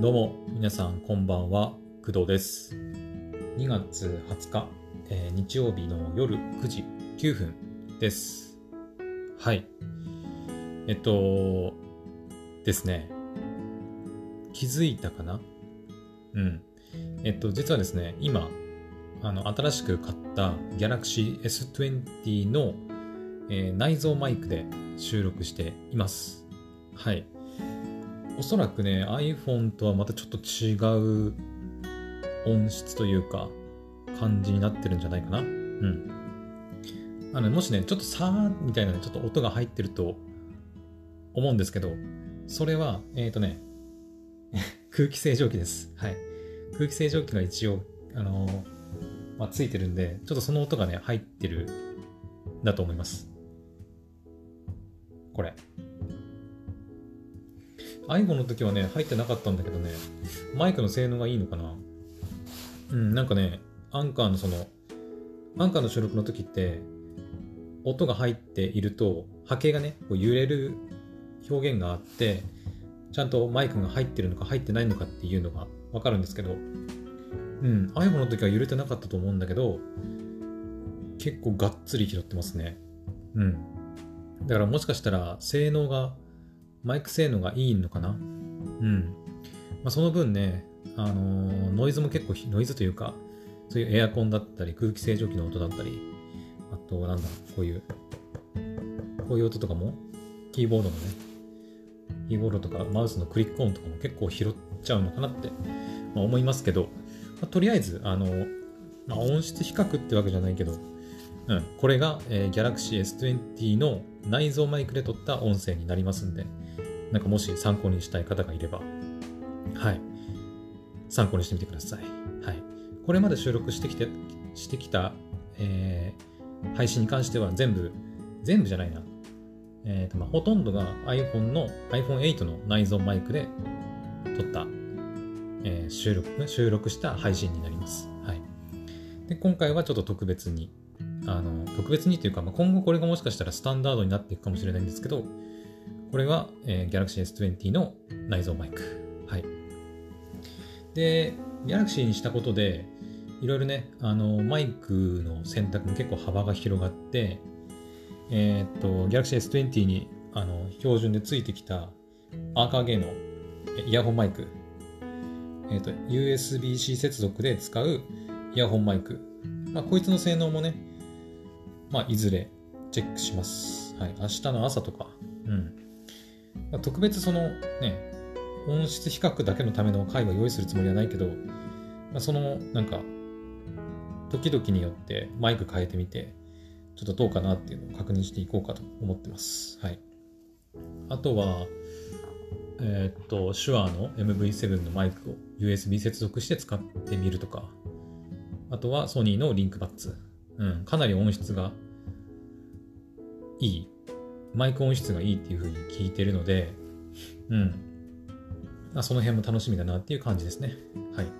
どうも皆さんこんばんは。工藤です。2月20日、えー、日曜日の夜9時9分です。はい。えっとですね。気づいたかな？うん。えっと実はですね今あの新しく買った Galaxy S20 の、えー、内蔵マイクで収録しています。はい。おそらくね、iPhone とはまたちょっと違う音質というか、感じになってるんじゃないかな。うん。あの、もしね、ちょっとさーみたいなね、ちょっと音が入ってると思うんですけど、それは、えっ、ー、とね、空気清浄機です。はい。空気清浄機が一応、あのー、まあ、ついてるんで、ちょっとその音がね、入ってる、だと思います。これ。iPhone の時はね、入ってなかったんだけどね、マイクの性能がいいのかなうん、なんかね、アンカーのその、アンカーの収録の時って、音が入っていると、波形がね、こう揺れる表現があって、ちゃんとマイクが入ってるのか入ってないのかっていうのがわかるんですけど、うん、iPhone の時は揺れてなかったと思うんだけど、結構がっつり拾ってますね。うん。だからもしかしたら性能がマイク性能がいいのかな？うん。まあ、その分ね、あのー、ノイズも結構、ノイズというか、そういうエアコンだったり、空気清浄機の音だったり、あと、なんだ、こういう、こういう音とかも、キーボードのね、キーボードとかマウスのクリック音とかも結構拾っちゃうのかなって、まあ、思いますけど、まあ、とりあえず、あの、まあ、音質比較ってわけじゃないけど、うん、これが、えー、Galaxy S20 の内蔵マイクで撮った音声になりますんで、なんかもし参考にしたい方がいれば、はい。参考にしてみてください。はい。これまで収録してきて、してきた、えー、配信に関しては全部、全部じゃないな。えっ、ー、と、まあ、ほとんどが iPhone の iPhone8 の内蔵マイクで撮った、えー、収録、収録した配信になります。はい。で、今回はちょっと特別に、あの、特別にというか、まあ、今後これがもしかしたらスタンダードになっていくかもしれないんですけど、これが、えー、Galaxy S20 の内蔵マイク。はい。で、Galaxy にしたことで、いろいろね、あの、マイクの選択も結構幅が広がって、えー、っと、Galaxy S20 にあの標準でついてきたアーカーゲーのイヤホンマイク、えー、っと、USB-C 接続で使うイヤホンマイク。まあ、こいつの性能もね、まあ、いずれチェックします。はい。明日の朝とか、うん。特別そのね、音質比較だけのための回は用意するつもりはないけど、まあ、そのなんか、時々によってマイク変えてみて、ちょっとどうかなっていうのを確認していこうかと思ってます。はい。あとは、えー、っと、手話の MV7 のマイクを USB 接続して使ってみるとか、あとはソニーのリンクバッツ。うん、かなり音質がいいマイク音質がいいっていう風に聞いてるので、うん。まあ、その辺も楽しみだなっていう感じですね。はい。ま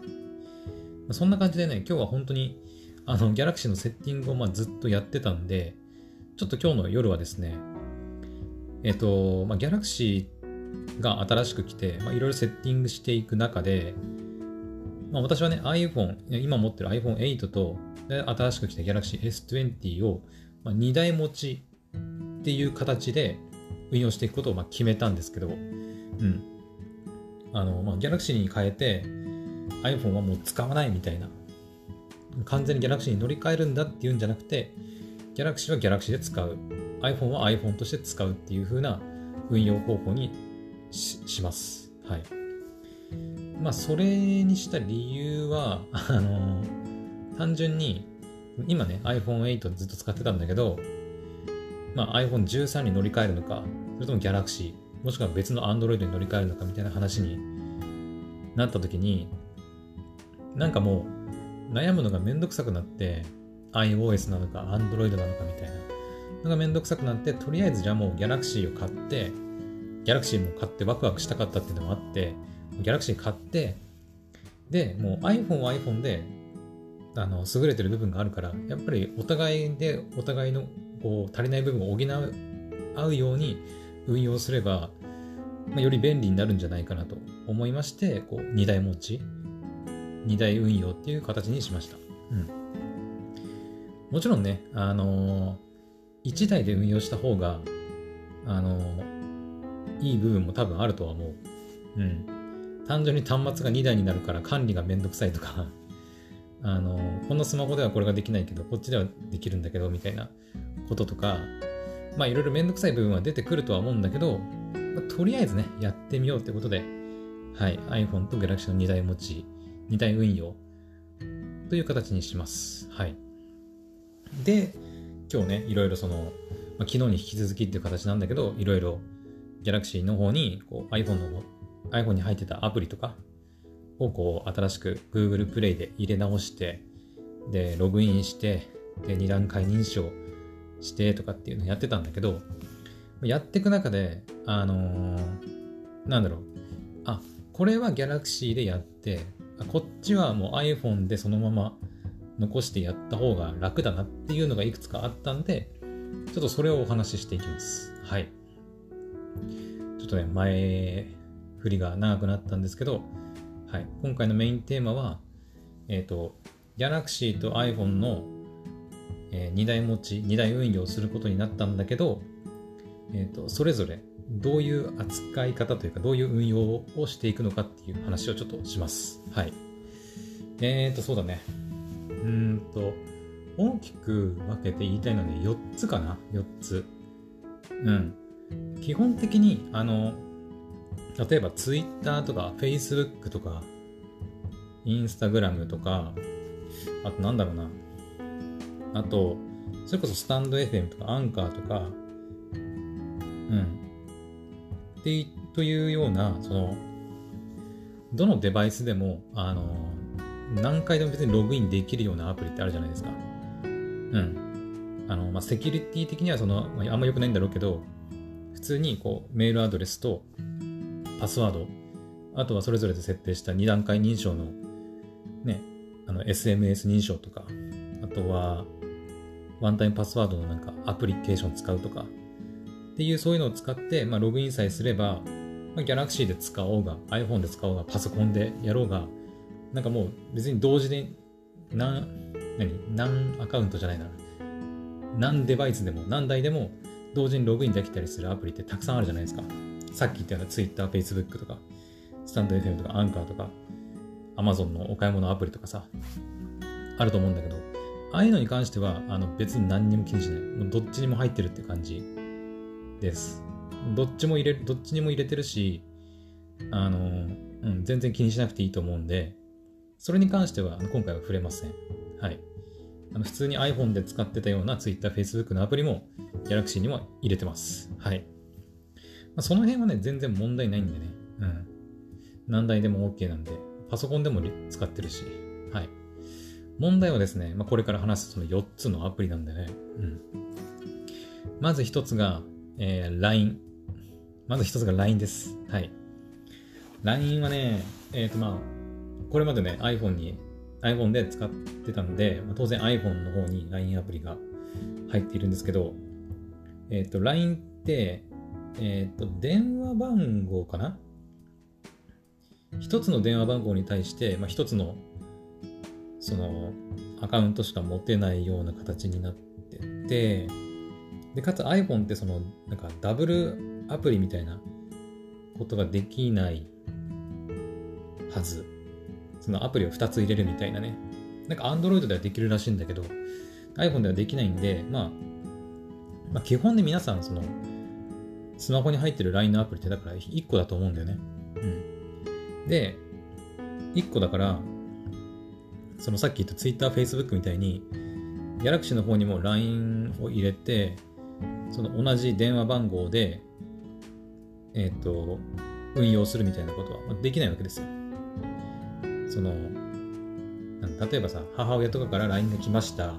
あ、そんな感じでね、今日は本当に、あの、ギャラクシーのセッティングをまあずっとやってたんで、ちょっと今日の夜はですね、えっ、と、まあ、ギャラクシーが新しく来て、まあ、いろいろセッティングしていく中で、まあ、私はね、iPhone、今持ってる iPhone8 と、新しく来た Galaxy S20 を、まあ、2台持ちっていう形で運用していくことをま決めたんですけど、うん。あの、まあ、Galaxy に変えて iPhone はもう使わないみたいな。完全に Galaxy に乗り換えるんだっていうんじゃなくて、Galaxy は Galaxy で使う。iPhone は iPhone として使うっていう風な運用方法にします。はい。まあ、それにした理由は、あの、単純に、今ね、iPhone8 ずっと使ってたんだけど、まあ、iPhone13 に乗り換えるのか、それとも Galaxy、もしくは別の Android に乗り換えるのかみたいな話になった時に、なんかもう悩むのがめんどくさくなって、iOS なのか Android なのかみたいな。のがめんどくさくなって、とりあえずじゃあもう Galaxy を買って、Galaxy も買ってワクワクしたかったっていうのもあって、Galaxy 買って、で、もう iPhone は iPhone で、あの、優れてる部分があるから、やっぱりお互いで、お互いのこう足りない部分を補うように運用すればまあ、より便利になるんじゃないかなと思いまして、こう、2台持ち、2台運用っていう形にしました。うん。もちろんね、あのー、1台で運用した方が、あのー、いい部分も多分あるとは思う。うん。単純に端末が2台になるから管理がめんどくさいとかあの、このスマホではこれができないけど、こっちではできるんだけど、みたいなこととか、まあいろいろめんどくさい部分は出てくるとは思うんだけど、まあ、とりあえずね、やってみようってことで、はい、iPhone と Galaxy の2台持ち、2台運用という形にします。はい。で、今日ね、いろいろその、まあ、昨日に引き続きっていう形なんだけど、いろいろ Galaxy の方にこう iPhone の iPhone に入ってたアプリとかをこう新しく Google Play で入れ直して、で、ログインして、で、2段階認証してとかっていうのやってたんだけど、やっていく中で、あのー、なんだろう。あ、これは Galaxy でやって、こっちはもう iPhone でそのまま残してやった方が楽だなっていうのがいくつかあったんで、ちょっとそれをお話ししていきます。はい。ちょっとね、前振りが長くなったんですけど、はい。今回のメインテーマは、えっ、ー、と、Galaxy と iPhone の、えー、2台持ち、2台運用することになったんだけど、えっ、ー、と、それぞれどういう扱い方というか、どういう運用をしていくのかっていう話をちょっとします。はい。えっ、ー、と、そうだね。うんと、大きく分けて言いたいので4つかな ?4 つ。うん。基本的に、あの、例えば Twitter とか Facebook とか Instagram とか、あとなんだろうな。あと、それこそスタンド FM とかアンカーとか、うん。ってというような、その、どのデバイスでも、あの、何回でも別にログインできるようなアプリってあるじゃないですか。うん。あの、まあ、セキュリティ的にはその、あんま良くないんだろうけど、普通にこう、メールアドレスとパスワード、あとはそれぞれで設定した2段階認証の、ね、あの、SMS 認証とか、あとは、ワンタイムパスワードのなんかアプリケーション使うとか、っていうそういうのを使って、まあ、ログインさえすれば、まあ、Galaxy で使おうが、iPhone で使おうが、パソコンでやろうが、なんかもう別に同時で何、何何アカウントじゃないな。何デバイスでも何台でも同時にログインできたりするアプリってたくさんあるじゃないですか。さっき言ったような Twitter、Facebook とか、スタンド FM とか、アンカーとか、Amazon のお買い物アプリとかさ、あると思うんだけど、ああいうのに関してはあの別に何にも気にしない。もうどっちにも入ってるって感じです。どっちも入れる、どっちにも入れてるし、あの、うん、全然気にしなくていいと思うんで、それに関しては今回は触れません。はい。あの普通に iPhone で使ってたような Twitter、Facebook のアプリも Galaxy にも入れてます。はい。あ、その辺はね、全然問題ないんでね。うん。何台でも OK なんで、パソコンでも使ってるし。はい。問題はですね、まあ、これから話すその4つのアプリなんでね。うん。まず1つが、えー、LINE。まず1つが LINE です。はい。LINE はね、えっ、ー、とまあ、これまでね、iPhone に、iPhone で使ってたんで、まあ、当然 iPhone の方に LINE アプリが入っているんですけど、えっ、ー、と、LINE って、えっ、ー、と、電話番号かな？一つの電話番号に対して、まあ、一つの、その、アカウントしか持てないような形になってて、で、かつ iPhone ってその、なんかダブルアプリみたいなことができないはず。そのアプリを2つ入れるみたいなね。なんか Android ではできるらしいんだけど、iPhone ではできないんで、まあ、まあ、基本で皆さん、その、スマホに入ってる LINE のアプリってだから1個だと思うんだよね。うん。で、1個だから、そのさっき言った Twitter、Facebook みたいに、Galaxy の方にも LINE を入れて、その同じ電話番号で、えっ、ー、と、運用するみたいなことはできないわけですよ。その、例えばさ、母親とかから LINE が来ました。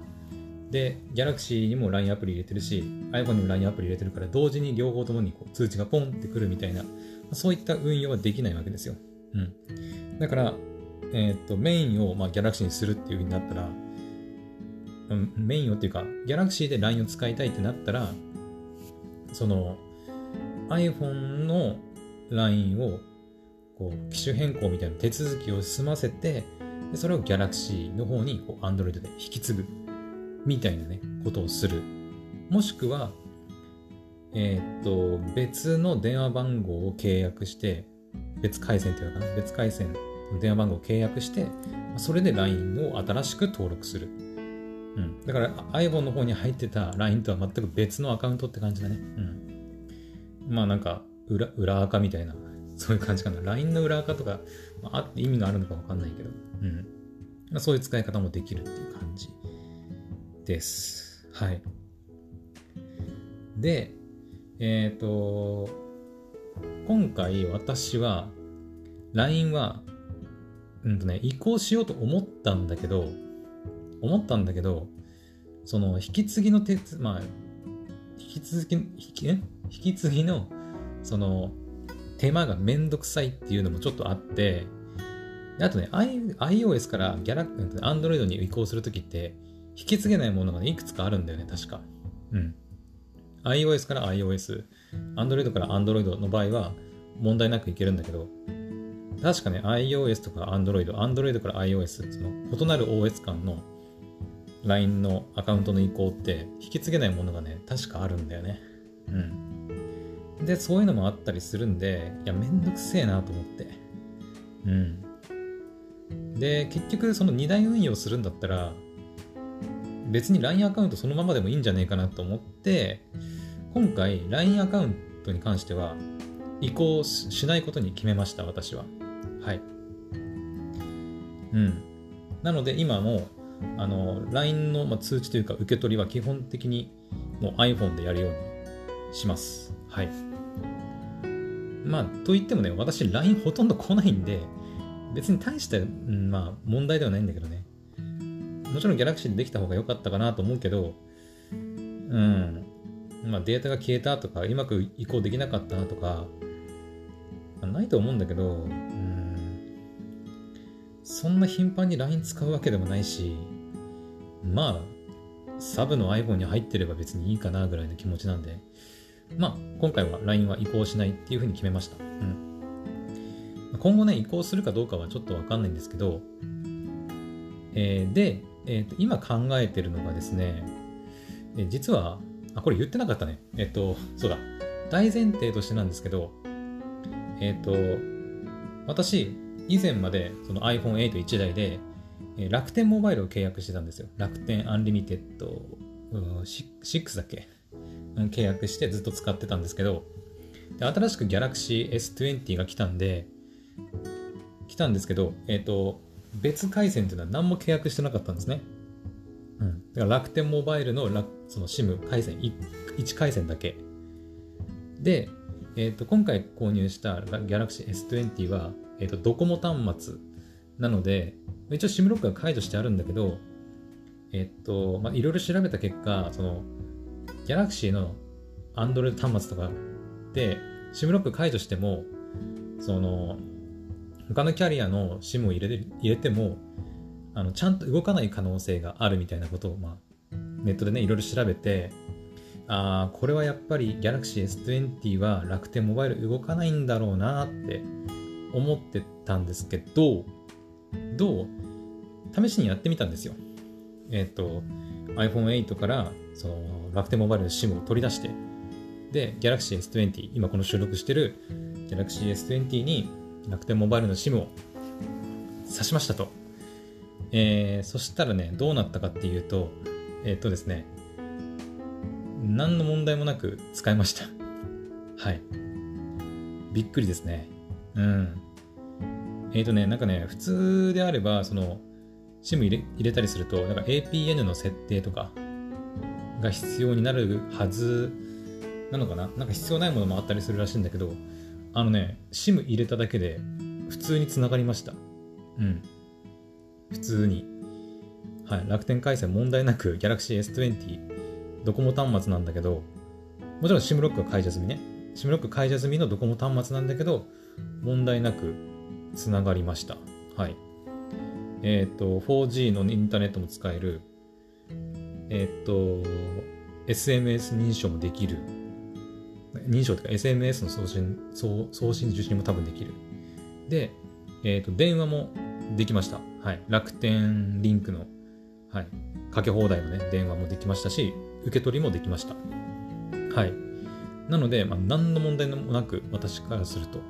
で、Galaxy にも LINE アプリ入れてるし、iPhone にも LINE アプリ入れてるから、同時に両方ともにこう通知がポンってくるみたいな、そういった運用はできないわけですよ。うん。だから、えっ、と、メインを、まあ、Galaxy にするっていう風になったら、うん、メインをっていうか、Galaxy で LINE を使いたいってなったら、その、iPhone の、LINE をこう機種変更みたいな手続きを済ませてでそれを Galaxy の方にこう Android で引き継ぐみたいなねことをするもしくはえー、っと別の電話番号を契約して別回線っていうのかな？別回線の電話番号を契約してそれで LINE を新しく登録するうん、だから iPhone の方に入ってた LINE とは全く別のアカウントって感じだね。うん。まあなんか裏、裏垢みたいな、そういう感じかな。LINE の裏垢とか、まあ、あって意味があるのかわかんないけど、うん。まあ、そういう使い方もできるっていう感じです。はい。で、えっ、ー、と、今回私は LINE は、うんとね、移行しようと思ったんだけど、思ったんだけど、その引き継ぎの手まあ、引き続き、引き引き継ぎの、その、手間がめんどくさいっていうのもちょっとあって、あとね、iOS からギャラ、Android に移行するときって、引き継げないものが、ね、いくつかあるんだよね、確か。うん。iOS から iOS、Android から Android の場合は問題なくいけるんだけど、確かね、iOS とか Android、Android から iOS、その異なる OS 間の LINE のアカウントの移行って引き継げないものがね、確かあるんだよね。うん。で、そういうのもあったりするんで、いや、めんどくせえなと思って。うん。で、結局、その2台運用するんだったら、別に LINE アカウントそのままでもいいんじゃねえかなと思って、今回 LINE アカウントに関しては移行しないことに決めました、私は。はい。うん。なので今もあの、LINE の、通知というか受け取りは基本的にもう iPhone でやるようにします。はい。まあ、と言ってもね、私 LINE ほとんど来ないんで、別に大した、うん、まあ、問題ではないんだけどね。もちろん Galaxy でできた方が良かったかなと思うけど、うん。まあ、データが消えたとか、うまく移行できなかったとか、まあ、ないと思うんだけど、うんそんな頻繁に LINE 使うわけでもないし、まあ、サブの iPhone に入ってれば別にいいかなぐらいの気持ちなんで、まあ、今回は LINE は移行しないっていうふうに決めました。うん。今後ね、移行するかどうかはちょっとわかんないんですけど、えー、で、えーと、今考えてるのがですね、え、実は、あ、これ言ってなかったね。えっ、ー、と、そうだ。大前提としてなんですけど、えっ、と、私、以前までその iPhone81 台で、え楽天モバイルを契約してたんですよ。楽天 Unlimited 6だっけ？契約してずっと使ってたんですけど、で新しく Galaxy S20 が来たんで、来たんですけど、えっ、ー、と、別回線っていうのは何も契約してなかったんですね。うん。だから楽天モバイルのその SIM 回線 1, 回線だけ。で、えっ、ー、と、今回購入した Galaxy S20 は、えっ、ー、と、ドコモ端末なので、一応 SIM ロックが解除してあるんだけど、えっ、ー、と、まあ、いろいろ調べた結果、その、Galaxy の Android 端末とかで SIM ロック解除しても、その、他のキャリアの SIM を入れ入れても、あの、ちゃんと動かない可能性があるみたいなことを、まあ、ネットでね、いろいろ調べて、ああ、これはやっぱり Galaxy S20 は楽天モバイル動かないんだろうなって思ってたんですけど、どう？試しにやってみたんですよ。えっ、ー、と、iPhone8 からその楽天モバイルの SIM を取り出して、で、Galaxy S20、今この収録してる Galaxy S20 に楽天モバイルの SIM を挿しましたと。えー、そしたらね、どうなったかっていうと、えっ、とですね、何の問題もなく使えました。はい。びっくりですね。うん。えっ、ー、とね、なんかね、普通であれば、その、SIM 入入れたりすると、なんか APN の設定とかが必要になるはずなのかな？なんか必要ないものもあったりするらしいんだけど、あのね、SIM 入れただけで普通につながりました。うん。普通に。はい。楽天回線問題なく Galaxy S20 ドコモ端末なんだけど、もちろん SIM ロックは解除済みね。SIM ロック解除済みのドコモ端末なんだけど、問題なくつながりました。はい。えっ、ー、と、4G のインターネットも使える。えっ、ー、と、SMS 認証もできる。認証とか SMS の送信送送信受信も多分できる。で、えっ、と、電話もできました。はい。楽天リンクの、はい。かけ放題のね、電話もできましたし、受け取りもできました。はい。なので、まあ、何の問題もなく、私からすると。ま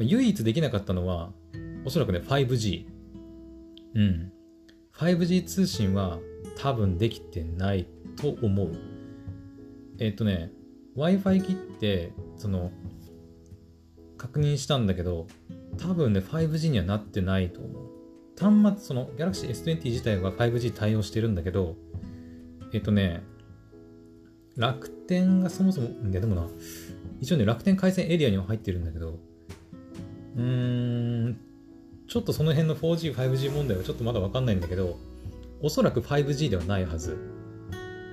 あ、唯一できなかったのは、おそらくね、5G。うん。5G 通信は多分できてないと思う。えっ、ー、とね、Wi-Fi 切って、その、確認したんだけど、多分ね、5G にはなってないと思う。端末、その Galaxy S20 自体は 5G 対応してるんだけど、えっ、とね、楽天がそもそも、いやでもな、一応ね、楽天回線エリアには入ってるんだけど、うーん、ちょっとその辺の 4G、5G 問題はちょっとまだわかんないんだけど、おそらく 5G ではないはず。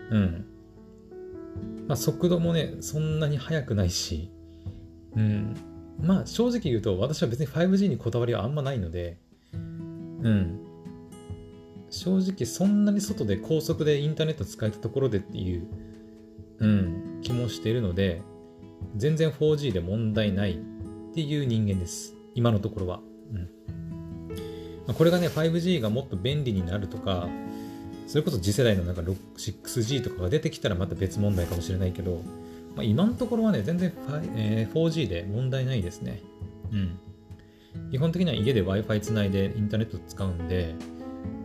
うん。まあ、速度もね、そんなに速くないし、うん。まあ、正直言うと、私は別に 5G にこだわりはあんまないので、うん。正直そんなに外で高速でインターネット使えたところでっていう、うん、気もしているので、全然 4G で問題ないっていう人間です。今のところは。うん。まあ、これがね、5G がもっと便利になるとか、それこそ次世代のなんか 6G とかが出てきたらまた別問題かもしれないけど、まあ、今のところはね、全然、えー、4G で問題ないですね。うん。基本的には家で Wi-Fi つないでインターネット使うんで、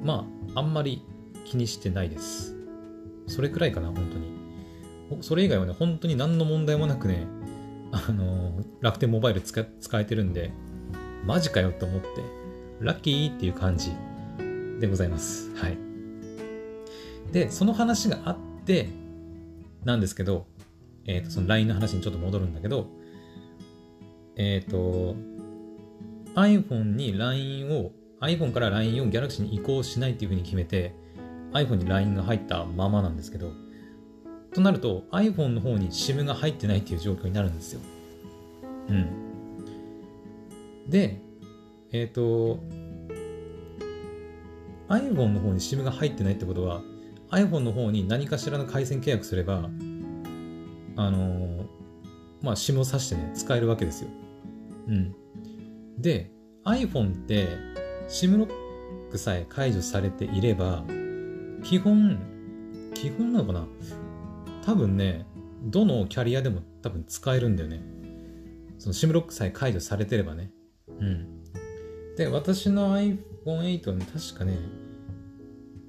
まあ、あんまり気にしてないです。それくらいかな、本当に。それ以外はね、本当に何の問題もなくね、あのー、楽天モバイル使使えてるんで、マジかよと思って、ラッキーっていう感じでございます。はい。で、その話があって、なんですけど、えっ、ー、と、その LINE の話にちょっと戻るんだけど、えっ、ー、と、iPhone に LINE を、iPhone から LINE を Galaxy に移行しないっていうふうに決めて、iPhone に LINE が入ったままなんですけど、となると iPhone の方に SIM が入ってないっていう状況になるんですよ。うん。で、えっ、ー、と、iPhone の方に SIM が入ってないってことは、iPhone の方に何かしらの回線契約すれば、あのー、まあ、SIM を挿してね、使えるわけですよ。うん。で、iPhone って SIM ロックさえ解除されていれば、基本、基本なのかな？多分ね、どのキャリアでも多分使えるんだよね。その SIM ロックさえ解除されてればね。うん。で、私の iPhone8 はね、確かね、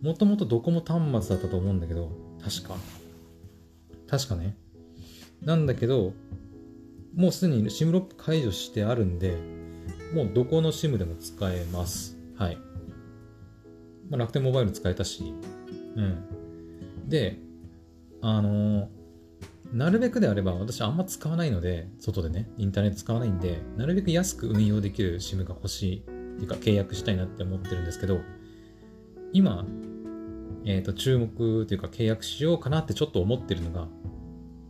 もともとドコモ端末だったと思うんだけど、確か。確かね。なんだけど、もうすでに SIM ロック解除してあるんで、もうどこの SIM でも使えます。はい。まあ、楽天モバイル使えたし、うん。で、あのー、なるべくであれば、私あんま使わないので、外でね、インターネット使わないんで、なるべく安く運用できる SIM が欲しい、っていうか契約したいなって思ってるんですけど、今、えっ、ー、と、注目というか契約しようかなってちょっと思ってるのが、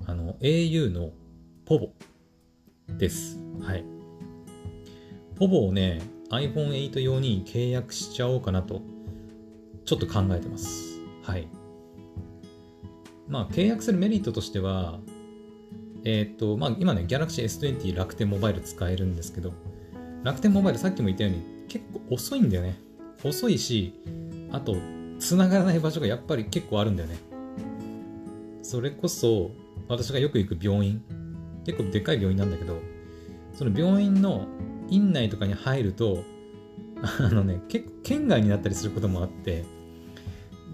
あの、au の POVO です。はい。POVO をね、iPhone8 用に契約しちゃおうかなと、ちょっと考えてます。はい。まあ、契約するメリットとしては、えっ、ー、と、まあ、今ね、Galaxy S20 楽天モバイル使えるんですけど、楽天モバイルさっきも言ったように結構遅いんだよね。遅いし、あと、繋がらない場所がやっぱり結構あるんだよね。それこそ、私がよく行く病院、結構でかい病院なんだけど、その病院の院内とかに入ると、あのね、結構県外になったりすることもあって、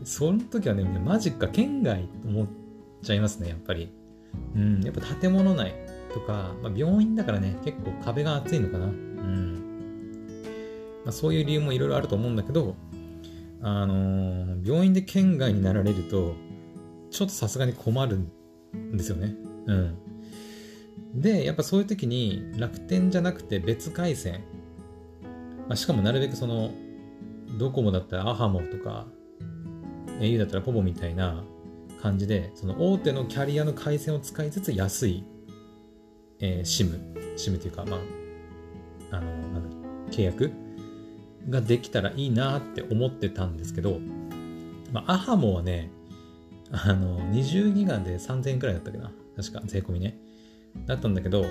その時はね、マジか、県外と思っちゃいますね、やっぱり。うん、やっぱ建物内とか、まあ、病院だからね、結構壁が厚いのかな。うん。まあ、そういう理由もいろいろあると思うんだけど、あのー、病院で県外になられると、ちょっとさすがに困るんですよね。うん。で、やっぱそういう時に楽天じゃなくて別回線、まあ、しかもなるべくその、ドコモだったらアハモとか、au だったらポボみたいな感じで、その大手のキャリアの回線を使いつつ安い、えー、SIM、SIM というか、まあ、あの、なんだ、契約ができたらいいなって思ってたんですけど、まあ、アハモはね、あの、20ギガで3000円くらいだったっけな。確か、税込みね。だったんだけど、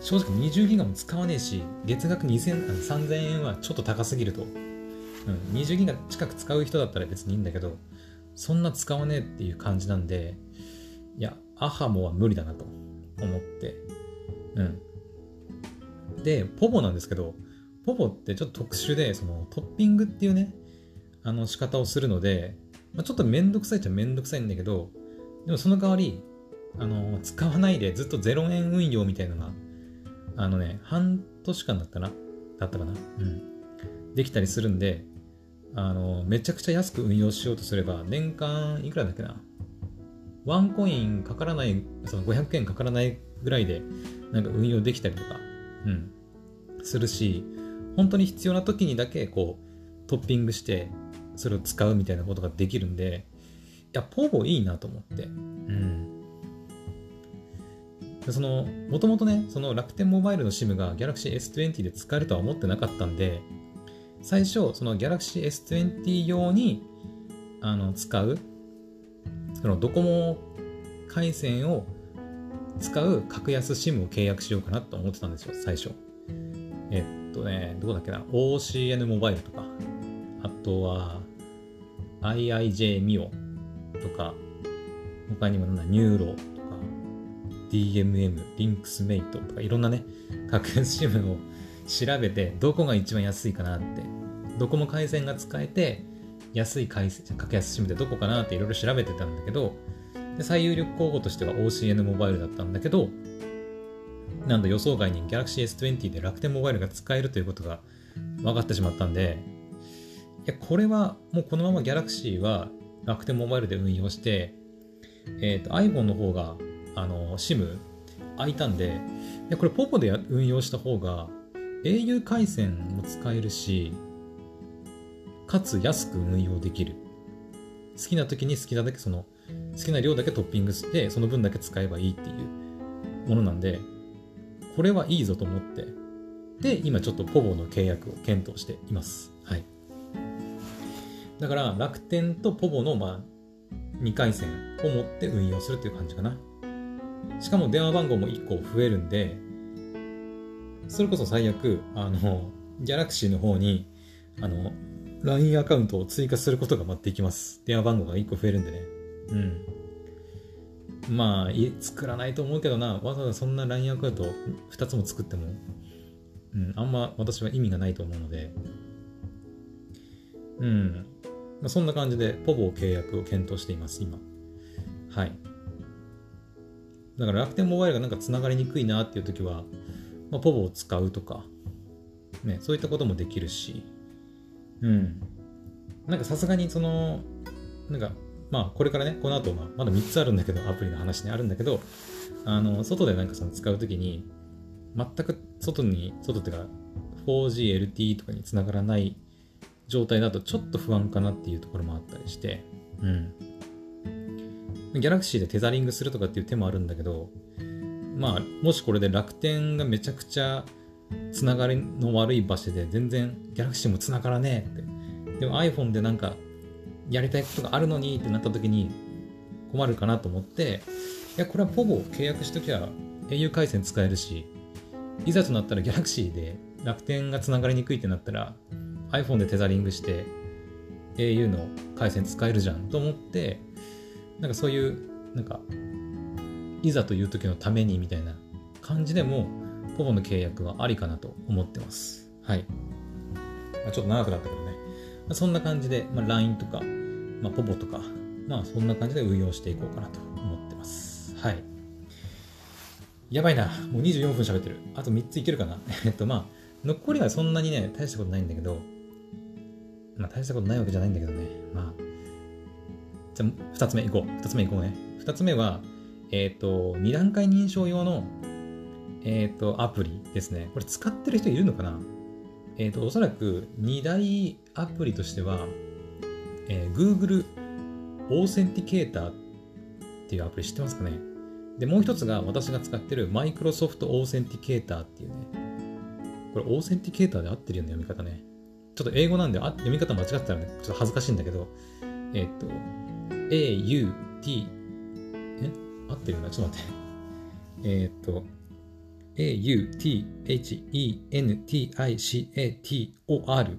正直20ギガも使わねえし、月額2000 3000円はちょっと高すぎると。うん、20ギガ近く使う人だったら別にいいんだけど、そんな使わねえっていう感じなんで、いや、アハモは無理だなと思って。うん。で、ポボなんですけど、ポボってちょっと特殊で、そのトッピングっていうね、あの仕方をするので、まあ、ちょっとめんどくさいっちゃめんどくさいんだけど、でもその代わり、あの、使わないでずっと0円運用みたいなのが、あのね、半年間だったな、だったかな。うん。できたりするんで、あの、めちゃくちゃ安く運用しようとすれば、年間いくらだっけな。ワンコインかからない、その500円かからないぐらいで、なんか運用できたりとか、うん、するし、本当に必要な時にだけ、こう、トッピングして、それを使うみたいなことができるんで、いや、ポーボいいなと思って。うん。その、もともとね、その楽天モバイルの SIM が Galaxy S20 で使えるとは思ってなかったんで、最初、その Galaxy S20 用に、あの、使う、そのドコモ回線を使う格安 SIM を契約しようかなと思ってたんですよ、最初。えっとね、どこだっけな、OCN モバイルとか、あとは、IIJ ミオとか、他にもなんだ、 NURO とか、DMM、 LinksMate とか、いろんなね、格安 SIM を調べて、どこが一番安いかなって、どこも回線が使えて、安い回線、格安 SIM ってどこかなっていろいろ調べてたんだけど、で最有力候補としては OCN モバイルだったんだけど、なんと予想外に Galaxy S20 で楽天モバイルが使えるということが分かってしまったんで、いや、これはもうこのまま Galaxy は楽天モバイルで運用して、えっ、ー、と iPhone の方が、あの、SIM 空いたんで、いや、これポポで運用した方が au 回線も使えるし、かつ安く運用できる。好きな時に好きなだけその、好きな量だけトッピングして、その分だけ使えばいいっていうものなんで、これはいいぞと思って、で、今ちょっとポボの契約を検討しています。はい。だから楽天とポボのまあ2回線を持って運用するっていう感じかな。しかも電話番号も1個増えるんで、それこそ最悪、あの、ギャラクシーの方に、あの、LINE アカウントを追加することができます。電話番号が1個増えるんでね。うん。まあ、作らないと思うけどな、わざわざそんな LINE アカウント2つも作っても、うん、あんま私は意味がないと思うので、うん。まあ、そんな感じで、ポボ契約を検討しています、今。はい。だから楽天モバイルがなんか繋がりにくいなっていう時は、まあ、ポボを使うとか、ね、そういったこともできるし、うん。なんかさすがにその、なんか、まあこれからね、この後、まあ、まだ3つあるんだけど、アプリの話ね、あるんだけど、あの、外でなんかその使うときに、全く外に、外っていうか、4G、LTE とかに繋がらない状態だとちょっと不安かなっていうところもあったりして、うん。ギャラクシーでテザリングするとかっていう手もあるんだけど、まあ、もしこれで楽天がめちゃくちゃつながりの悪い場所で全然ギャラクシーもつながらねえって。でも iPhone でなんかやりたいことがあるのにってなった時に困るかなと思って、いや、これはポボ契約しときゃ au 回線使えるし、いざとなったらギャラクシーで楽天がつながりにくいってなったら iPhone でテザリングして au の回線使えるじゃんと思ってなんかそういうなんかいざという時のためにみたいな感じでもポボの契約はありかなと思ってます。はい、まあ、ちょっと長くなったけどね、そんな感じで、まあ、LINE とか、まあ、ポボとかまあそんな感じで運用していこうかなと思ってますはいやばいなもう24分喋ってるあと3ついけるかな えっとまあ残りはそんなにね大したことないんだけどまあ大したことないわけじゃないんだけどね。まあ。じゃあ、二つ目いこう。二つ目いこうね。二つ目は、えっ、ー、と、二段階認証用の、えっ、ー、と、アプリですね。これ使ってる人いるのかな？えっ、ー、と、おそらく二大アプリとしては、えー、Google オーセンティケーターっていうアプリ知ってますかね？で、もう一つが私が使ってる Microsoft Authenticator っていうね。これ Authenticator で合ってるよね、読み方ね。ちょっと英語なんで、あ読み方間違ってたらね、ちょっと恥ずかしいんだけど、えっ、と、A, U, T、え？合ってるよなちょっと待って。えっ、と、A-U-T-H-E-N-T-I-C-A-T-O-R、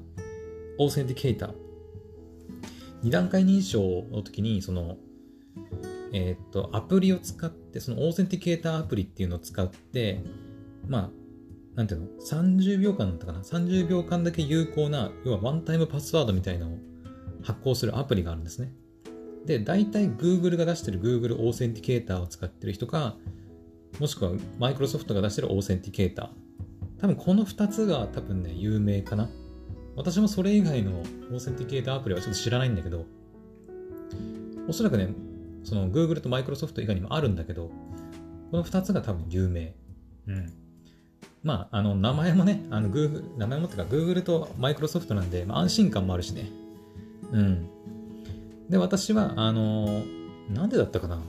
Authenticator。二段階認証の時に、その、えっ、と、アプリを使って、その Authenticator アプリっていうのを使って、まあ、なんていうの ?30 秒間だったかな ?30 秒間だけ有効な、要はワンタイムパスワードみたいなのを発行するアプリがあるんですね。で、大体 Google が出してる Google オーセンティケーターを使ってる人か、もしくは Microsoft が出してる Authenticator。多分この2つが多分ね、有名かな？私もそれ以外のオーセンティケーターアプリはちょっと知らないんだけど、おそらくね、その Google と Microsoft 以外にもあるんだけど、この2つが多分有名。うん。まあ、あの、名前もね、あの、Google、名前もってか、Google と Microsoft なんで、まあ、安心感もあるしね。うん。で、私は、あの、なんでだったかな。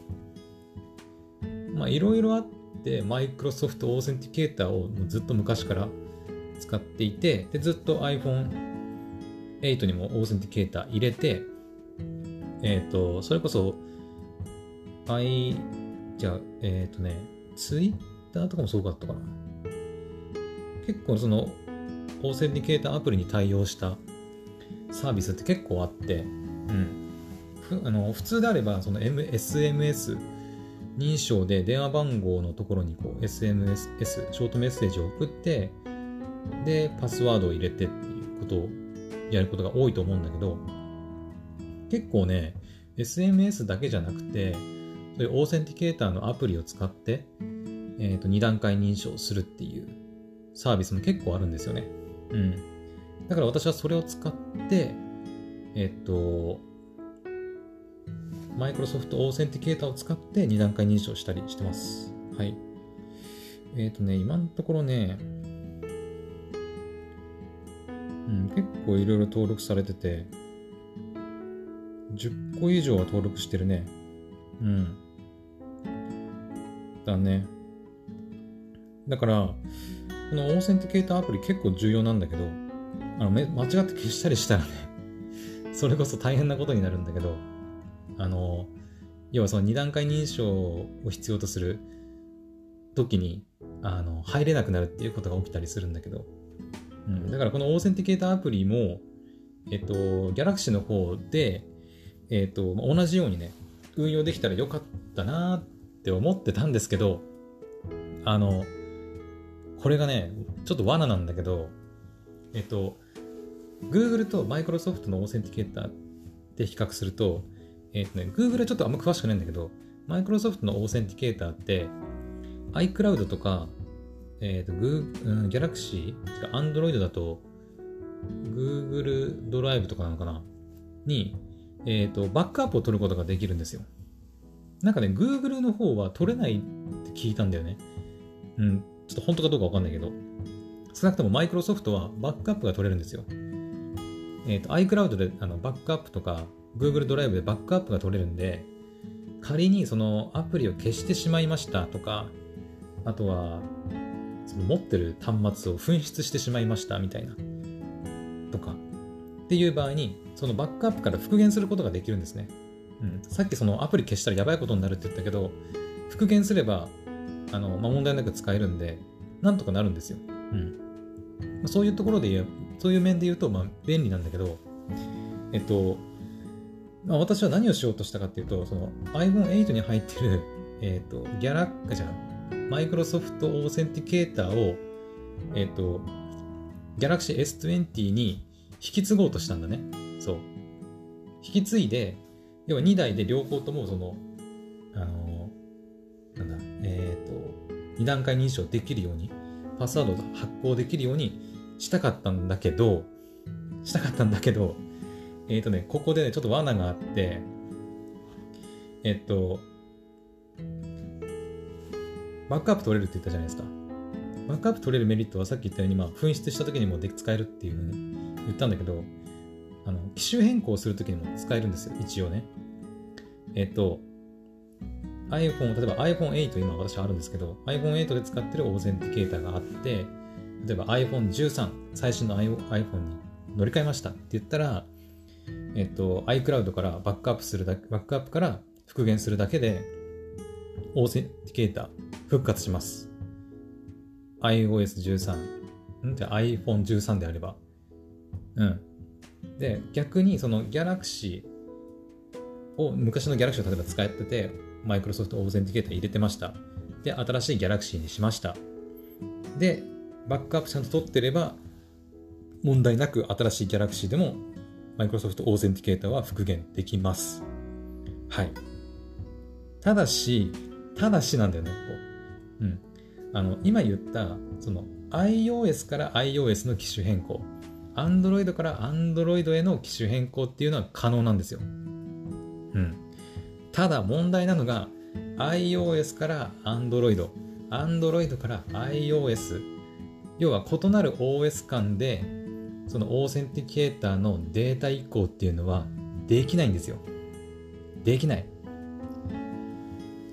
まあ、いろいろあって、Microsoft Authenticator をずっと昔から使っていて、で、ずっと iPhone8 にも Authenticator 入れて、えっ、ー、と、それこそ、I、じゃあ、えっ、ー、とね、Twitter とかもすごかったかな。結構その、オーセンティケーターアプリに対応したサービスって結構あって、うん。あの普通であれば、その SMS 認証で電話番号のところにこう SMS、ショートメッセージを送って、で、パスワードを入れてっていうことをやることが多いと思うんだけど、結構ね、SMS だけじゃなくて、そういうオーセンティケーターのアプリを使って、えっ、ー、と、2段階認証するっていうサービスも結構あるんですよね。うん。だから私はそれを使って、えっと、マイクロソフトオーセンティケーターを使って2段階認証したりしてます。はい。えっ、とね、今のところね、うん、結構いろいろ登録されてて、10個以上は登録してるね。うん。だね。だから、この Authenticator アプリ結構重要なんだけど、あの間違って消したりしたらね、それこそ大変なことになるんだけど、あの、要はその2段階認証を必要とする時に、あの、入れなくなるっていうことが起きたりするんだけど、うん、だからこの Authenticator アプリも、えっと、Galaxy の方で、えっと、同じようにね、運用できたらよかったなって思ってたんですけど、あの、これがね、ちょっと罠なんだけど、えっと、Google と Microsoft のオーセンティケーターで比較すると、えっとね、Google はちょっとあんま詳しくないんだけど、Microsoft の Authenticator って、iCloud とか、えっ、と、Google、Galaxy、Android だと、Google ドライブとかなのかな？に、えっ、と、バックアップを取ることができるんですよ。なんかね、Google の方は取れないって聞いたんだよね。うん、ちょっと本当かどうかわかんないけど、少なくともマイクロソフトはバックアップが取れるんですよ。えっ、ー、と、iCloud であのバックアップとか、Google ドライブでバックアップが取れるんで、仮にそのアプリを消してしまいましたとか、あとは、その持ってる端末を紛失してしまいましたみたいな、とか、っていう場合に、そのバックアップから復元することができるんですね。うん、さっきそのアプリ消したらやばいことになるって言ったけど、復元すればあの、まあ、問題なく使えるんで、なんとかなるんですよ。うん。そういうところで言う、そういう面で言うと、まあ、便利なんだけど、えっと、まあ、私は何をしようとしたかっていうと、その iPhone8 に入ってる、えっと、ギャラッじゃん、マイクロソフトオーセンティケーターを、えっと、Galaxy S20 に引き継ごうとしたんだね。そう。引き継いで、要は2台で両方ともその、あの、なんだ、えっ、ー、と、2段階認証できるように、パスワード発行できるようにしたかったんだけど、したかったんだけど、えっ、ー、とね、ここでね、ちょっと罠があって、えっ、ー、と、バックアップ取れるって言ったじゃないですか。バックアップ取れるメリットはさっき言ったように、まあ、紛失した時にもで使えるっていうふうに言ったんだけど、あの、機種変更するときにも使えるんですよ、一応ね。えっと、iPhone、例えば iPhone8 今私あるんですけど、iPhone8 で使ってるオーセンティケーターがあって、例えば iPhone13、最新の iPhone に乗り換えましたって言ったら、えっと、iCloud からバックアップするだけ、バックアップから復元するだけで、Authenticator 復活します。iOS13。ん？じゃ iPhone13 であれば。うん。で、逆にその Galaxy を、昔の Galaxy を例えば使ってて、 Microsoft Authenticator 入れてました。で、新しい Galaxy にしました。で、バックアップちゃんと取ってれば、問題なく新しい Galaxy でも Microsoft Authenticator は復元できます。はい。ただし、ただしなんだよね、うん。あの、今言った、その iOS から iOS の機種変更、Android から Android への機種変更っていうのは可能なんですよ。うん。ただ問題なのが、iOS から Android、Android から iOS、要は異なる OS 間で、そのオーセンティケーターのデータ移行っていうのはできないんですよ。できない。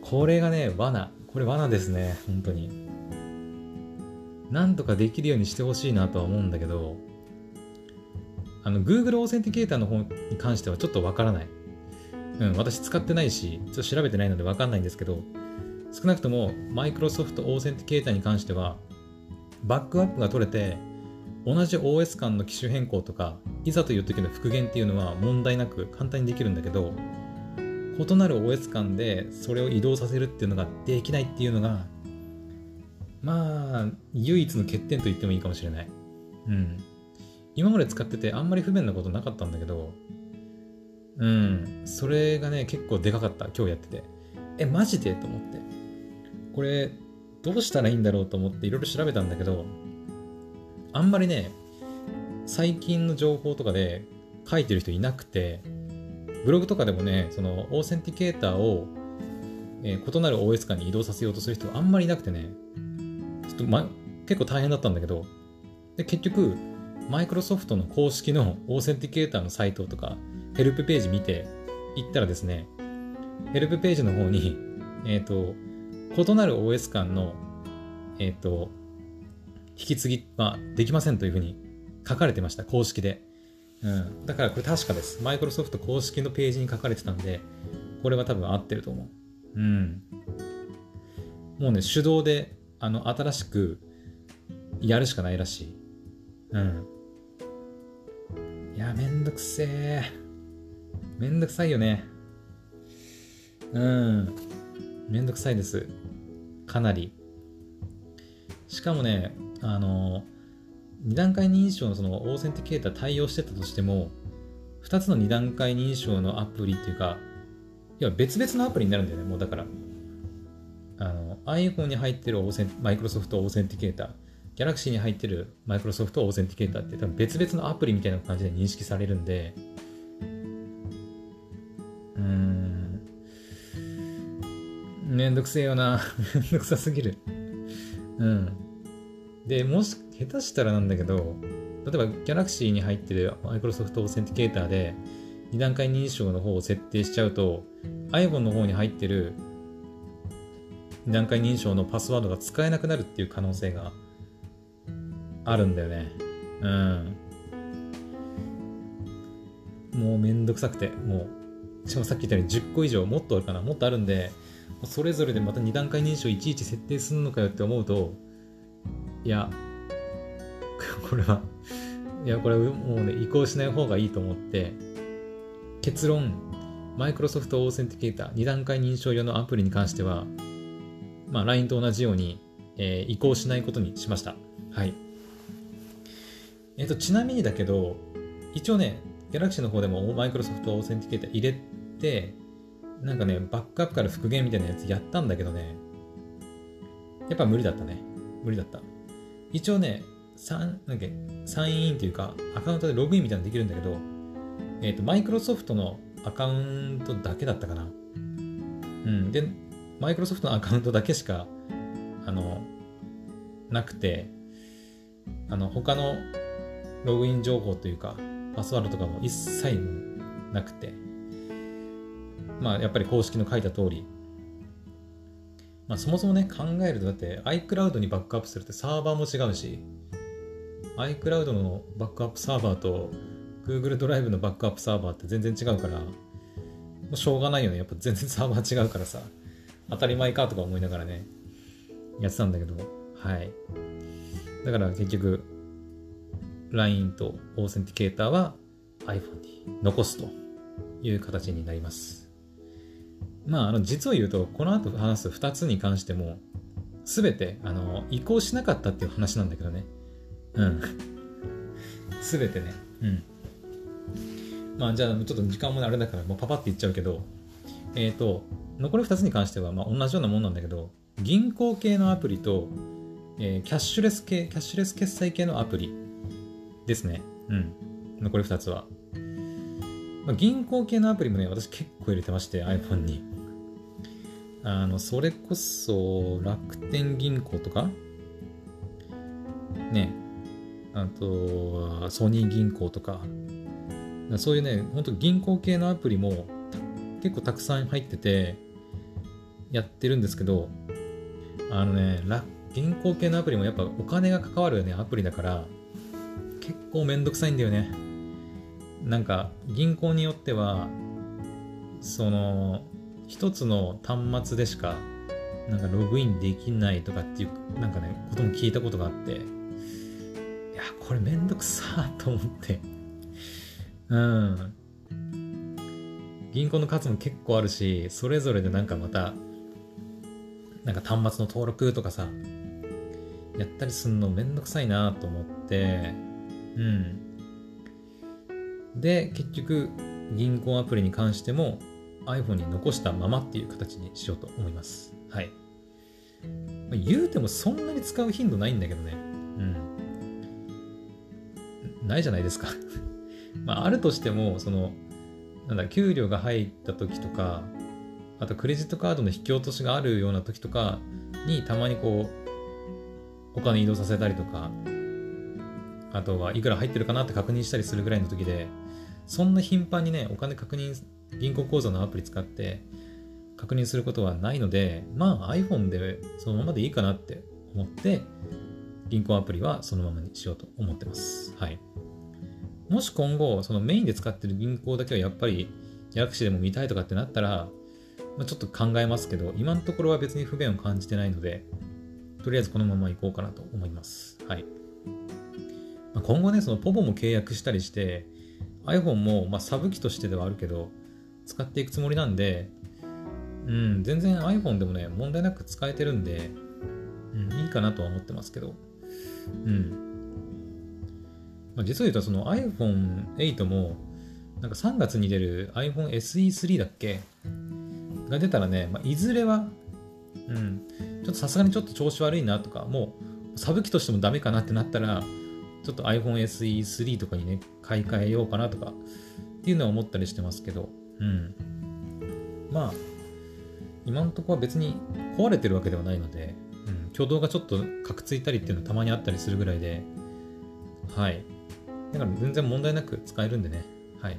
これがね、罠。これ罠ですね、本当に。なんとかできるようにしてほしいなとは思うんだけど、あの、Google オーセンティケーターの方に関してはちょっとわからない。うん、私使ってないし、ちょっと調べてないのでわかんないんですけど、少なくとも Microsoft オーセンティケーターに関しては、バックアップが取れて、同じ OS 間の機種変更とか、いざという時の復元っていうのは問題なく簡単にできるんだけど、異なる OS 間でそれを移動させるっていうのができないっていうのが、まあ、唯一の欠点と言ってもいいかもしれない。うん。今まで使っててあんまり不便なことなかったんだけど、うん、それがね、結構でかかった、今日やってて。え、マジで？と思って。これ、どうしたらいいんだろうと思っていろいろ調べたんだけど、あんまりね、最近の情報とかで書いてる人いなくて、ブログとかでもね、その Authenticator を、えー、異なる OS 間に移動させようとする人はあんまりいなくてね、ちょっと、ま、結構大変だったんだけど、で結局、マイクロソフトの公式の Authenticator のサイトとか、ヘルプページ見て行ったらですね、ヘルプページの方に、えっ、ー、と、異なる OS 間の、えっ、ー、と、引き継ぎはできませんというふうに書かれてました、公式で。うん。だからこれ確かです。マイクロソフト公式のページに書かれてたんで、これは多分合ってると思う。うん。もうね、手動で、あの、新しくやるしかないらしい。うん。いや、めんどくせえ。めんどくさいよね。うん。めんどくさいです。かなり。しかもね、あの、2段階認証のそのオーセンティケーター対応してたとしても、2つの2段階認証のアプリっていうか、いや別々のアプリになるんだよね、もうだから。あの iPhone に入ってるオーセンマイクロソフトオーセンティケーター、Galaxy に入ってるマイクロソフトオーセンティケーターって多分別々のアプリみたいな感じで認識されるんで、うーん、めんどくせえよな。めんどくさすぎる。うん。で、もし、下手したらなんだけど、例えば Galaxy に入ってる Microsoft Authenticator で2段階認証の方を設定しちゃうと iPhone の方に入ってる2段階認証のパスワードが使えなくなるっていう可能性があるんだよね。うん。もうめんどくさくて、もう、しかもさっき言ったように10個以上、もっとあるかな、もっとあるんで、それぞれでまた2段階認証いちいち設定するのかよって思うと、いや、これは、いや、これもうね、移行しない方がいいと思って、結論、マイクロソフトオーセンティケーター2段階認証用のアプリに関しては、まあ、LINE と同じように、えー、移行しないことにしました。はい。えっ、ー、と、ちなみにだけど、一応ね、Galaxy の方でもマイクロソフトオーセンティケーター入れて、なんかね、バックアップから復元みたいなやつやったんだけどね、やっぱ無理だったね。無理だった。一応ね、サ、なんけ、サインインというか、アカウントでログインみたいなのできるんだけど、えっ、ー、と、マイクロソフトのアカウントだけだったかな。うん。で、マイクロソフトのアカウントだけしか、あの、なくて、あの、他のログイン情報というか、パスワードとかも一切なくて、まあ、やっぱり公式の書いた通り、まあ、そもそもね、考えると、だって iCloud にバックアップするってサーバーも違うし、iCloud のバックアップサーバーと Google ドライブのバックアップサーバーって全然違うから、もうしょうがないよね。やっぱ全然サーバー違うからさ。当たり前かとか思いながらね、やってたんだけど、はい。だから結局、LINE とオーセンティケーターは iPhone に残すという形になります。まあ、あの、実を言うと、この後話す2つに関しても、すべて、あの、移行しなかったっていう話なんだけどね。うん。すべてね。うん。まあ、じゃあ、ちょっと時間もあれだから、もうパパって言っちゃうけど、えっ、ー、と、残り2つに関しては、まあ、同じようなもんなんだけど、銀行系のアプリと、えー、キャッシュレス系、キャッシュレス決済系のアプリですね。うん。残り2つは。まあ、銀行系のアプリもね、私結構入れてまして、iPhone に。あの、それこそ、楽天銀行とか、ね、あとは、ソニー銀行とか、そういうね、ほんと銀行系のアプリも結構たくさん入ってて、やってるんですけど、あのね、銀行系のアプリもやっぱお金が関わるよね、アプリだから、結構めんどくさいんだよね。なんか、銀行によっては、その、一つの端末でしか、なんかログインできないとかっていう、なんかね、ことも聞いたことがあって、いや、これめんどくさと思って。うん。銀行の数も結構あるし、それぞれでなんかまた、なんか端末の登録とかさ、やったりすんのめんどくさいなと思って、うん。で、結局、銀行アプリに関しても iPhone に残したままっていう形にしようと思います。はい。まあ、言うてもそんなに使う頻度ないんだけどね。うん。ないじゃないですか まあ、あるとしても、その、なんだ、給料が入った時とか、あとクレジットカードの引き落としがあるような時とかにたまにこう、お金移動させたりとか、あとはいくら入ってるかなって確認したりするぐらいの時で、そんな頻繁にね、お金確認、銀行口座のアプリ使って確認することはないので、まあ iPhone でそのままでいいかなって思って、銀行アプリはそのままにしようと思ってます。はい。もし今後、そのメインで使ってる銀行だけはやっぱり、薬師でも見たいとかってなったら、まあ、ちょっと考えますけど、今のところは別に不便を感じてないので、とりあえずこのまま行こうかなと思います。はい。まあ、今後ね、そのポポも契約したりして、iPhone も、まあ、サブ機としてではあるけど、使っていくつもりなんで、うん、全然 iPhone でもね、問題なく使えてるんで、うん、いいかなとは思ってますけど、うん。まあ、実を言うとその iPhone8 もなんか3月に出る iPhone SE3 だっけ？が出たらね、まあ、いずれは、うん、ちょっとさすがにちょっと調子悪いなとか、もうサブ機としてもダメかなってなったら、ちょっと iPhone SE3 とかにね、買い替えようかなとかっていうのは思ったりしてますけど、うん。まあ、今のところは別に壊れてるわけではないので、うん、挙動がちょっとカクついたりっていうのはたまにあったりするぐらいで、はい。だから全然問題なく使えるんでね、はい。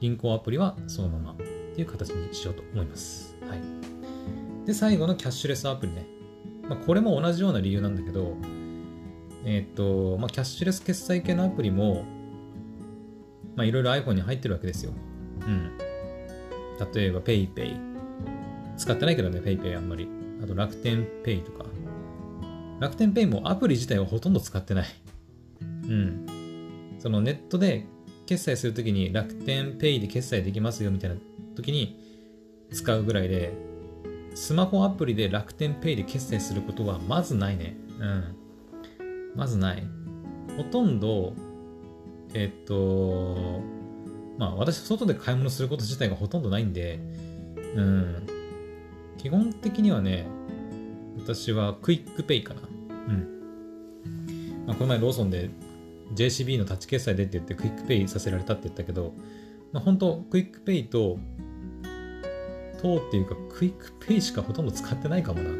銀行アプリはそのままっていう形にしようと思います。はい。で、最後のキャッシュレスアプリね。まあ、これも同じような理由なんだけど、えっ、と、まあ、キャッシュレス決済系のアプリも、まあ、いろいろ iPhone に入ってるわけですよ。うん。例えば PayPay。使ってないけどね、PayPay あんまり。あと楽天 Pay とか。楽天 Pay もアプリ自体はほとんど使ってない。うん。そのネットで決済するときに楽天ペイで決済できますよみたいな時に使うぐらいで、スマホアプリで楽天ペイで決済することはまずないね。うん。まずない。ほとんど、えっと、まあ私、外で買い物すること自体がほとんどないんで、うん。基本的にはね、私は QUICPay かな。うん。まあ、この前ローソンで JCB のタッチ決済でって言って QUICPay させられたって言ったけど、まあ、本当 QUICPay と、とっていうか QUICPay しかほとんど使ってないかもな。う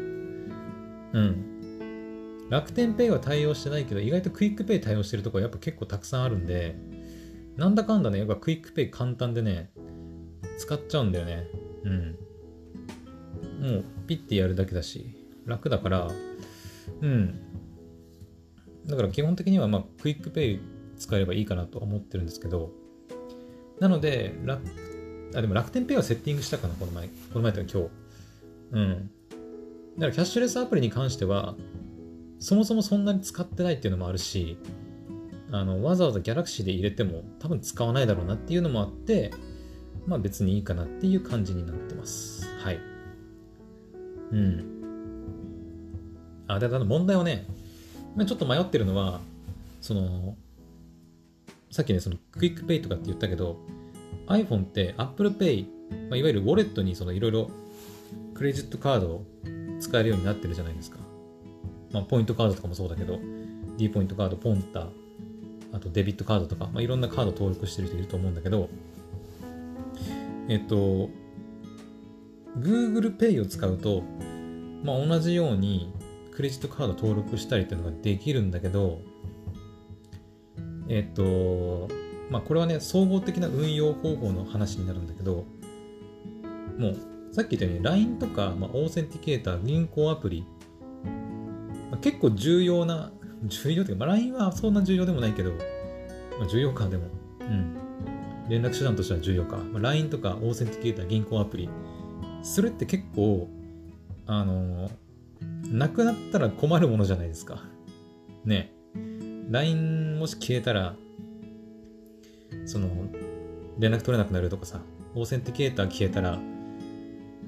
ん。楽天ペイは対応してないけど、意外と QUICPay 対応してるところやっぱ結構たくさんあるんで、なんだかんだね、やっぱ QUICPay 簡単でね、使っちゃうんだよね。うん。もうピッてやるだけだし、楽だから、うん。だから基本的にはまあクイックペイ使えればいいかなと思ってるんですけど、なので、楽あでも楽天ペイはセッティングしたかな、この前。この前というか今日。うん。だからキャッシュレスアプリに関しては、そもそもそんなに使ってないっていうのもあるし、あのわざわざ Galaxy で入れても多分使わないだろうなっていうのもあって、まあ別にいいかなっていう感じになってます。はい。うん。あ、で、あの問題はね、ちょっと迷ってるのは、その、さっきね、そのクイックペイとかって言ったけど、iPhone って Apple Pay、まあ、いわゆるウォレットにそのいろいろクレジットカードを使えるようになってるじゃないですか。まあ、ポイントカードとかもそうだけど、D ポイントカード、ポンタ、あとデビットカードとか、まあ、いろんなカード登録してる人いると思うんだけど、えっと、Google Pay を使うと、まあ、同じようにクレジットカード登録したりっていうのができるんだけど、えっと、まあ、これはね、総合的な運用方法の話になるんだけど、もう、さっき言ったように LINE とか、まあ、オーセンティケーター、銀行アプリ、まあ、結構重要な、重要というか、まあ、LINE はそんな重要でもないけど、まあ、重要かでも、うん。連絡手段としては重要か。まあ、LINE とか Authenticator、銀行アプリ、それって結構、あのー、なくなったら困るものじゃないですか。ね。LINE もし消えたら、その、連絡取れなくなるとかさ、 Authenticator 消えたら、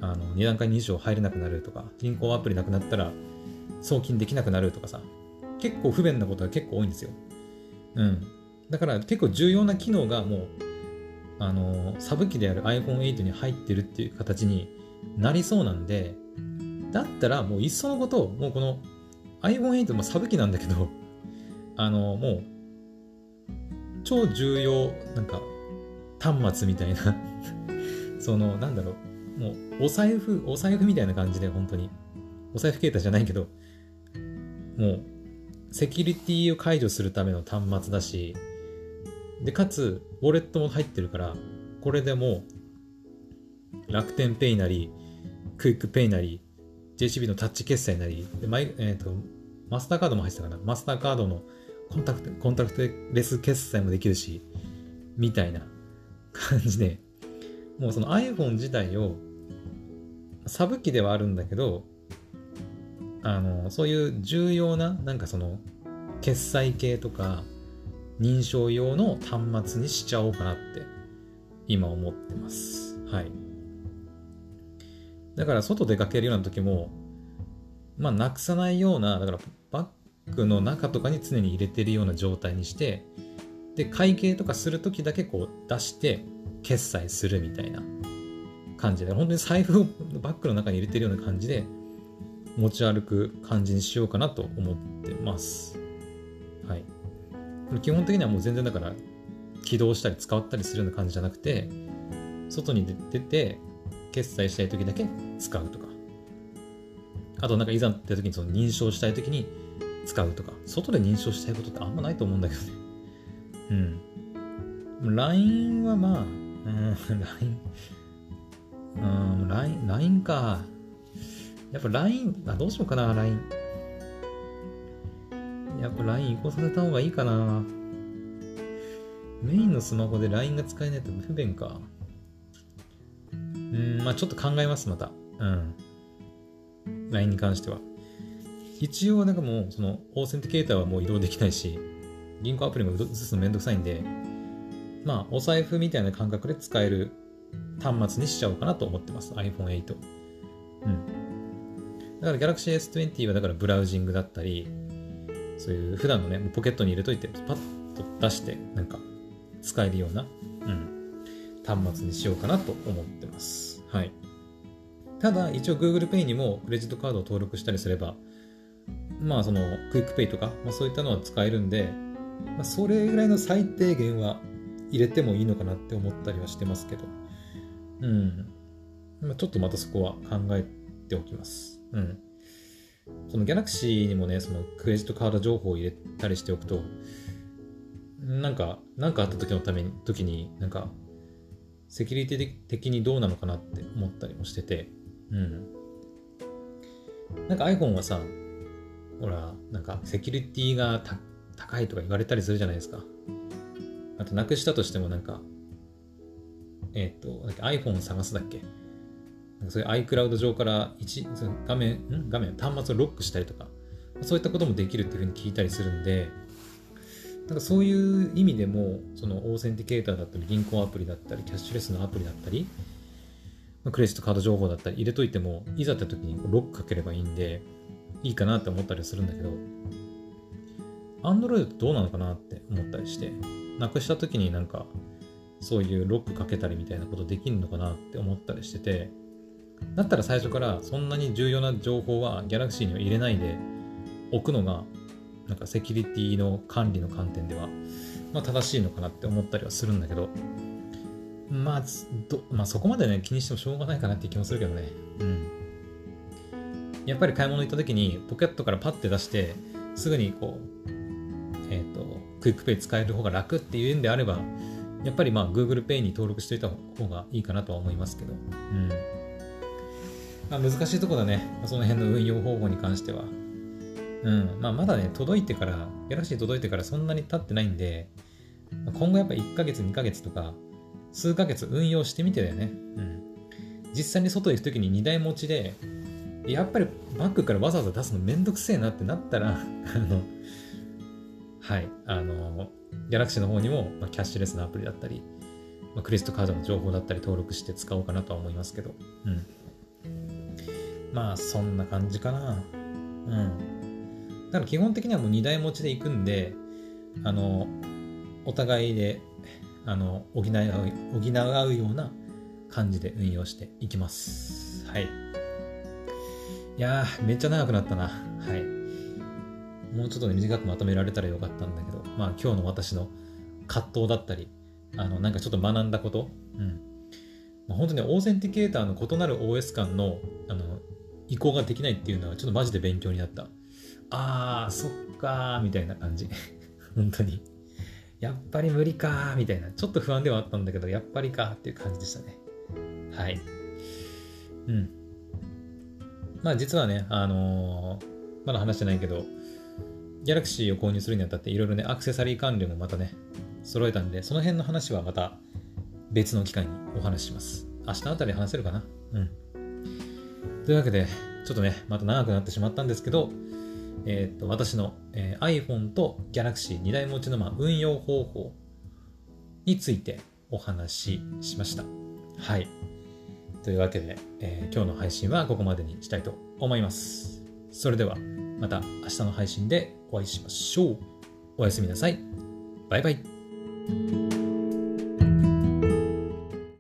あの、2段階に以上入れなくなるとか、銀行アプリなくなったら、送金できなくなるとかさ、結構不便なことが結構多いんですよ。うん。だから結構重要な機能がもう、あの、サブ機である iPhone8 に入ってるっていう形になりそうなんで、だったらもういっそのことを、もうこの iPhone8 もサブ機なんだけど、あの、もう、超重要、なんか、端末みたいな その、なんだろう、もう、お財布、お財布みたいな感じで、本当に。お財布携帯じゃないけど、もう、セキュリティを解除するための端末だし、で、かつ、ウォレットも入ってるから、これでも、楽天ペイなり、クイックペイなり、JCB のタッチ決済なり、でマイえーと、マスターカードも入ってたかな。マスターカードのコンタクト、コンタクトレス決済もできるし、みたいな感じで、もうその iPhone 自体を、サブ機ではあるんだけど、あの、そういう重要な、なんかその、決済系とか、認証用の端末にしちゃおうかなって、今思ってます。はい。だから、外出かけるような時も、まあ、なくさないような、だからバッグの中とかに常に入れてるような状態にして、で、会計とかするときだけこう出して決済するみたいな感じで、本当に財布をバッグの中に入れてるような感じで持ち歩く感じにしようかなと思ってます。はい。基本的にはもう全然だから起動したり使ったりするような感じじゃなくて、外に出て決済したい時だけ使うとか。あとなんかいざって時にその認証したい時に使うとか。外で認証したいことってあんまないと思うんだけどね。うん。LINE はまあ、うん、LINE、うん、LINE、LINE か。やっぱ LINE、あ、どうしようかな、LINE。やっぱ LINE 移行させた方がいいかな。メインのスマホで LINE が使えないと不便か。うん、まあちょっと考えます、また。うん。LINE に関しては。一応なんかもう、その、オーセンティケーターはもう移動できないし、銀行アプリも移すのめんどくさいんで、まあ、お財布みたいな感覚で使える端末にしちゃおうかなと思ってます。iPhone8。うん。だから Galaxy S20 はだからブラウジングだったり、そういう普段のね、ポケットに入れといて、パッと出して、なんか、使えるような、うん、端末にしようかなと思ってます。はい。ただ、一応 Google Pay にもクレジットカードを登録したりすれば、まあ、その、クイックペイとか、まあ、そういったのは使えるんで、まあ、それぐらいの最低限は入れてもいいのかなって思ったりはしてますけど、うん。まあ、ちょっとまたそこは考えておきます。うん。その Galaxy にもね、そのクレジットカード情報を入れたりしておくと、なんか、なんかあった時のために、時に、なんか、セキュリティ的にどうなのかなって思ったりもしてて、うん。なんか iPhone はさ、ほら、なんかセキュリティが高いとか言われたりするじゃないですか。あと、なくしたとしてもなんか、えっ、ー、と、iPhone を探すだっけそういう iCloud 上から一画面、ん？画面、端末をロックしたりとか、そういったこともできるっていうふうに聞いたりするんで、なんかそういう意味でも、そのオーセンティケーターだったり、銀行アプリだったり、キャッシュレスのアプリだったり、クレジットカード情報だったり入れといても、いざって時にロックかければいいんで、いいかなって思ったりするんだけど、Android ってどうなのかなって思ったりして、なくした時になんか、そういうロックかけたりみたいなことできるのかなって思ったりしてて、だったら最初からそんなに重要な情報は Galaxy には入れないで置くのが、なんかセキュリティの管理の観点では、まあ正しいのかなって思ったりはするんだけど、まあ、まあそこまでね、気にしてもしょうがないかなって気もするけどね。うん。やっぱり買い物行った時にポケットからパッて出して、すぐにこう、えっ、ー、と、クイックペイ使える方が楽っていうんであれば、やっぱりまあ Google Pay に登録しておいた方がいいかなとは思いますけど。うん。まあ、難しいとこだね。その辺の運用方法に関しては。うん。まあまだね、届いてから、ギャラクシー届いてからそんなに経ってないんで、今後やっぱ1ヶ月、2ヶ月とか、数ヶ月運用してみてだよね。うん。実際に外行くときに2台持ちで、やっぱりバッグからわざわざ出すのめんどくせえなってなったら、あの、はい、あの、ギャラクシーの方にも、まあ、キャッシュレスのアプリだったり、まあ、クレジットカードの情報だったり登録して使おうかなとは思いますけど、うん。まあ、そんな感じかな。うん。だから基本的にはもう2台持ちで行くんで、あの、お互いで、あの、補い合う、補うような感じで運用していきます。はい。いやー、めっちゃ長くなったな。はい。もうちょっとね、短くまとめられたらよかったんだけど、まあ今日の私の葛藤だったり、あの、なんかちょっと学んだこと、うん。まあ、本当にオーセンティケーターの異なる OS 間の、あの、移行ができないっていうのはちょっとマジで勉強になった。あー、そっかー、みたいな感じ。本当に。やっぱり無理かー、みたいな。ちょっと不安ではあったんだけど、やっぱりかーっていう感じでしたね。はい。うん。まあ実はね、あのー、まだ話してないけど、ギャラクシーを購入するにあたっていろいろね、アクセサリー関連もまたね、揃えたんで、その辺の話はまた別の機会にお話しします。明日あたり話せるかな？うん。というわけで、ちょっとね、また長くなってしまったんですけど、えー、っと、私の、えー、iPhone と Galaxy 2台持ちの、まあ、運用方法についてお話ししました。はい。というわけで、えー、今日の配信はここまでにしたいと思います。それでは。また明日の配信でお会いしましょう。おやすみなさい。バイバイ。